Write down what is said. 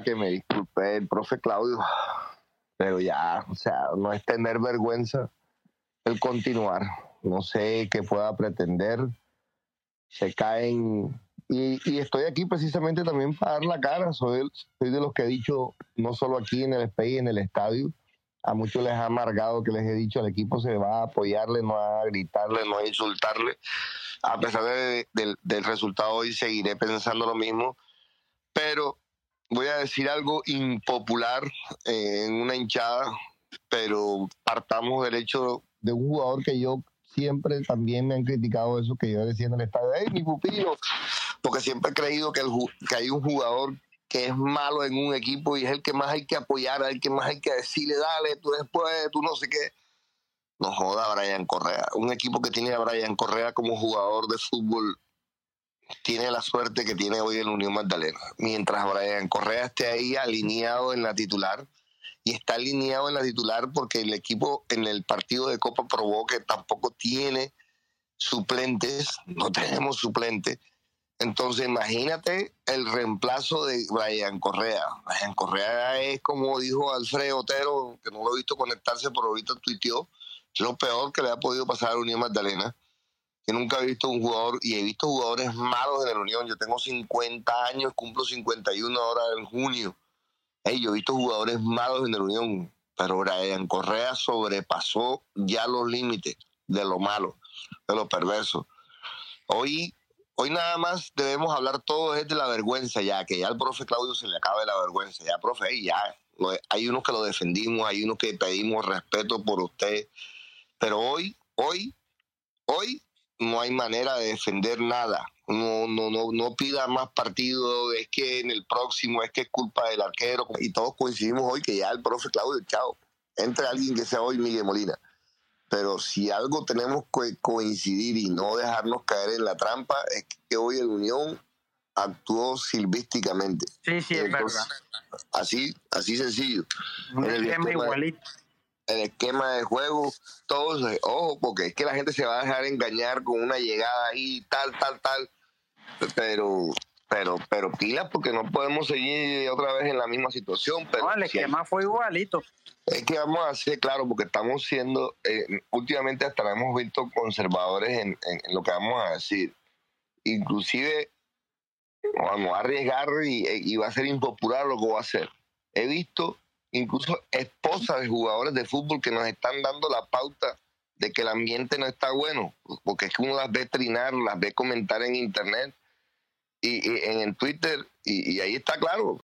que me disculpe el profe Claudio, pero ya, o sea, no es tener vergüenza el continuar. No sé qué pueda pretender. Se caen. Y, estoy aquí precisamente también para dar la cara. Soy, soy de los que he dicho, no solo aquí en el SPI, en el estadio, a muchos les ha amargado que les he dicho al equipo se va a apoyarle, no a gritarle, no a insultarle. A pesar del resultado hoy seguiré pensando lo mismo, pero voy a decir algo impopular eh, en una hinchada, pero partamos del hecho de un jugador que yo siempre también me han criticado eso que yo decía en el estadio, ¡Ey, mi pupilo! Porque siempre he creído que, el, que hay un jugador que es malo en un equipo y es el que más hay que apoyar, el que más hay que decirle, dale, tú después, tú no sé qué. No joda Brian Correa. Un equipo que tiene a Brian Correa como jugador de fútbol tiene la suerte que tiene hoy el Unión Magdalena. Mientras Brian Correa esté ahí alineado en la titular, y está alineado en la titular porque el equipo en el partido de Copa probó que tampoco tiene suplentes, no tenemos suplentes. Entonces imagínate el reemplazo de Brian Correa. Brian Correa es como dijo Alfredo Otero, que no lo he visto conectarse, pero ahorita tuiteó, lo peor que le ha podido pasar a Unión Magdalena que nunca he visto un jugador, y he visto jugadores malos en la Unión. Yo tengo 50 años, cumplo 51 ahora en junio. Hey, yo he visto jugadores malos en la Unión, pero Brian Correa sobrepasó ya los límites de lo malo, de lo perverso. Hoy, hoy nada más debemos hablar todo es de la vergüenza ya, que ya al profe Claudio se le acabe la vergüenza. Ya, profe, ya. Hay unos que lo defendimos, hay unos que pedimos respeto por usted, pero hoy, hoy, hoy no hay manera de defender nada. No, no, no, no pida más partido, es que en el próximo es que es culpa del arquero. Y todos coincidimos hoy que ya el profe Claudio, chao, entre alguien que sea hoy Miguel Molina. Pero si algo tenemos que coincidir y no dejarnos caer en la trampa, es que hoy el Unión actuó silvísticamente. Sí, sí, es verdad. Así, así sencillo. Un igualito el esquema de juego, todos, ojo, porque es que la gente se va a dejar engañar con una llegada ahí, tal, tal, tal, pero, pero, pero pilas porque no podemos seguir otra vez en la misma situación. Pero no, el esquema fue igualito. Es que vamos a ser claro, porque estamos siendo, eh, últimamente hasta hemos visto conservadores en, en, lo que vamos a decir. Inclusive vamos a arriesgar y, y va a ser impopular lo que va a hacer. He visto incluso esposas de jugadores de fútbol que nos están dando la pauta de que el ambiente no está bueno, porque es que uno las ve trinar, las ve comentar en internet y, en Twitter, y, ahí está claro,